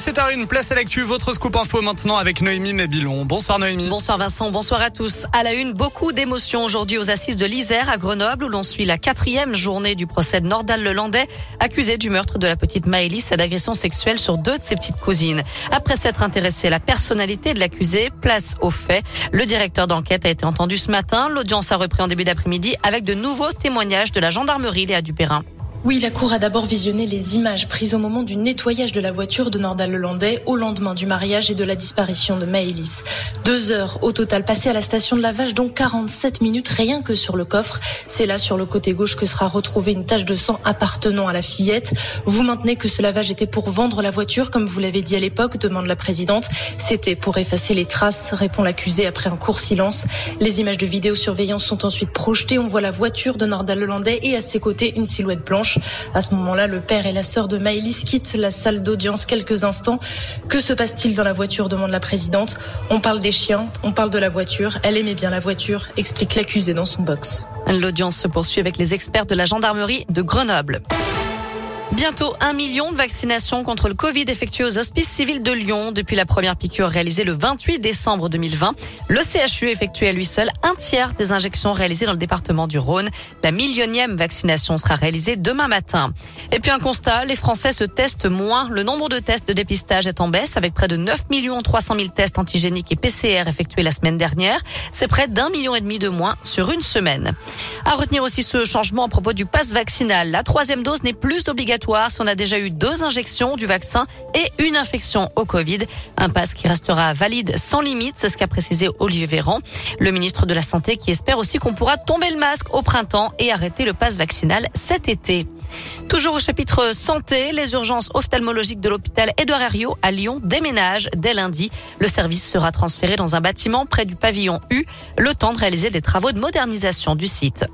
7h01, place à l'actu, votre scoop info maintenant avec Noémie Mabilon. Bonsoir Noémie. Bonsoir Vincent, bonsoir à tous. À la une, beaucoup d'émotions aujourd'hui aux assises de l'Isère à Grenoble où l'on suit la quatrième journée du procès de Nordal Lelandais, accusé du meurtre de la petite Maëlys et d'agression sexuelle sur deux de ses petites cousines. Après s'être intéressé à la personnalité de l'accusé, place aux faits. Le directeur d'enquête a été entendu ce matin. L'audience a repris en début d'après-midi avec de nouveaux témoignages de la gendarmerie Léa Dupérin. Oui, la Cour a d'abord visionné les images prises au moment du nettoyage de la voiture de Nordal Lelandais au lendemain du mariage et de la disparition de Maëlys. Deux heures au total passées à la station de lavage, dont 47 minutes rien que sur le coffre. C'est là, sur le côté gauche, que sera retrouvée une tache de sang appartenant à la fillette. Vous maintenez que ce lavage était pour vendre la voiture, comme vous l'avez dit à l'époque, demande la présidente. C'était pour effacer les traces, répond l'accusé après un court silence. Les images de vidéosurveillance sont ensuite projetées. On voit la voiture de Nordal Lelandais et à ses côtés une silhouette blanche. À ce moment-là, le père et la sœur de Maëlys quittent la salle d'audience quelques instants. Que se passe-t-il dans la voiture demande la présidente. On parle des chiens, on parle de la voiture. Elle aimait bien la voiture, explique l'accusé dans son box. L'audience se poursuit avec les experts de la gendarmerie de Grenoble. Bientôt un million de vaccinations contre le Covid effectuées aux hospices civils de Lyon depuis la première piqûre réalisée le 28 décembre 2020. Le CHU effectue à lui seul un tiers des injections réalisées dans le département du Rhône. La millionième vaccination sera réalisée demain matin. Et puis un constat, les Français se testent moins. Le nombre de tests de dépistage est en baisse avec près de 9 300 000 tests antigéniques et PCR effectués la semaine dernière. C'est près d'un million et demi de moins sur une semaine. À retenir aussi ce changement à propos du pass vaccinal. La troisième dose n'est plus obligatoire on a déjà eu deux injections du vaccin et une infection au Covid. Un pass qui restera valide sans limite, c'est ce qu'a précisé Olivier Véran, le ministre de la Santé qui espère aussi qu'on pourra tomber le masque au printemps et arrêter le pass vaccinal cet été. Toujours au chapitre santé, les urgences ophtalmologiques de l'hôpital Édouard Herriot à Lyon déménagent dès lundi. Le service sera transféré dans un bâtiment près du pavillon U, le temps de réaliser des travaux de modernisation du site.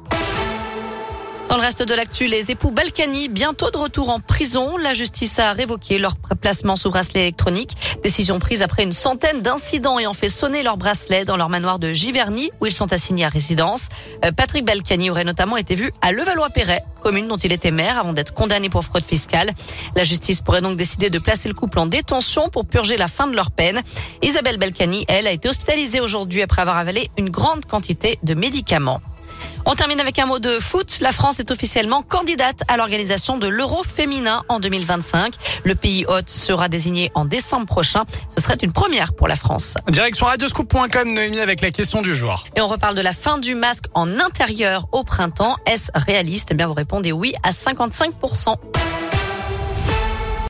Dans le reste de l'actu, les époux Balkany, bientôt de retour en prison. La justice a révoqué leur placement sous bracelet électronique. Décision prise après une centaine d'incidents ayant fait sonner leur bracelet dans leur manoir de Giverny, où ils sont assignés à résidence. Euh, Patrick Balkany aurait notamment été vu à Levallois-Perret, commune dont il était maire, avant d'être condamné pour fraude fiscale. La justice pourrait donc décider de placer le couple en détention pour purger la fin de leur peine. Isabelle Balkany, elle, a été hospitalisée aujourd'hui après avoir avalé une grande quantité de médicaments. On termine avec un mot de foot. La France est officiellement candidate à l'organisation de l'Euro féminin en 2025. Le pays hôte sera désigné en décembre prochain. Ce serait une première pour la France. Direction radioscoop.com, Noémie, avec la question du jour. Et on reparle de la fin du masque en intérieur au printemps. Est-ce réaliste? Eh bien, vous répondez oui à 55%.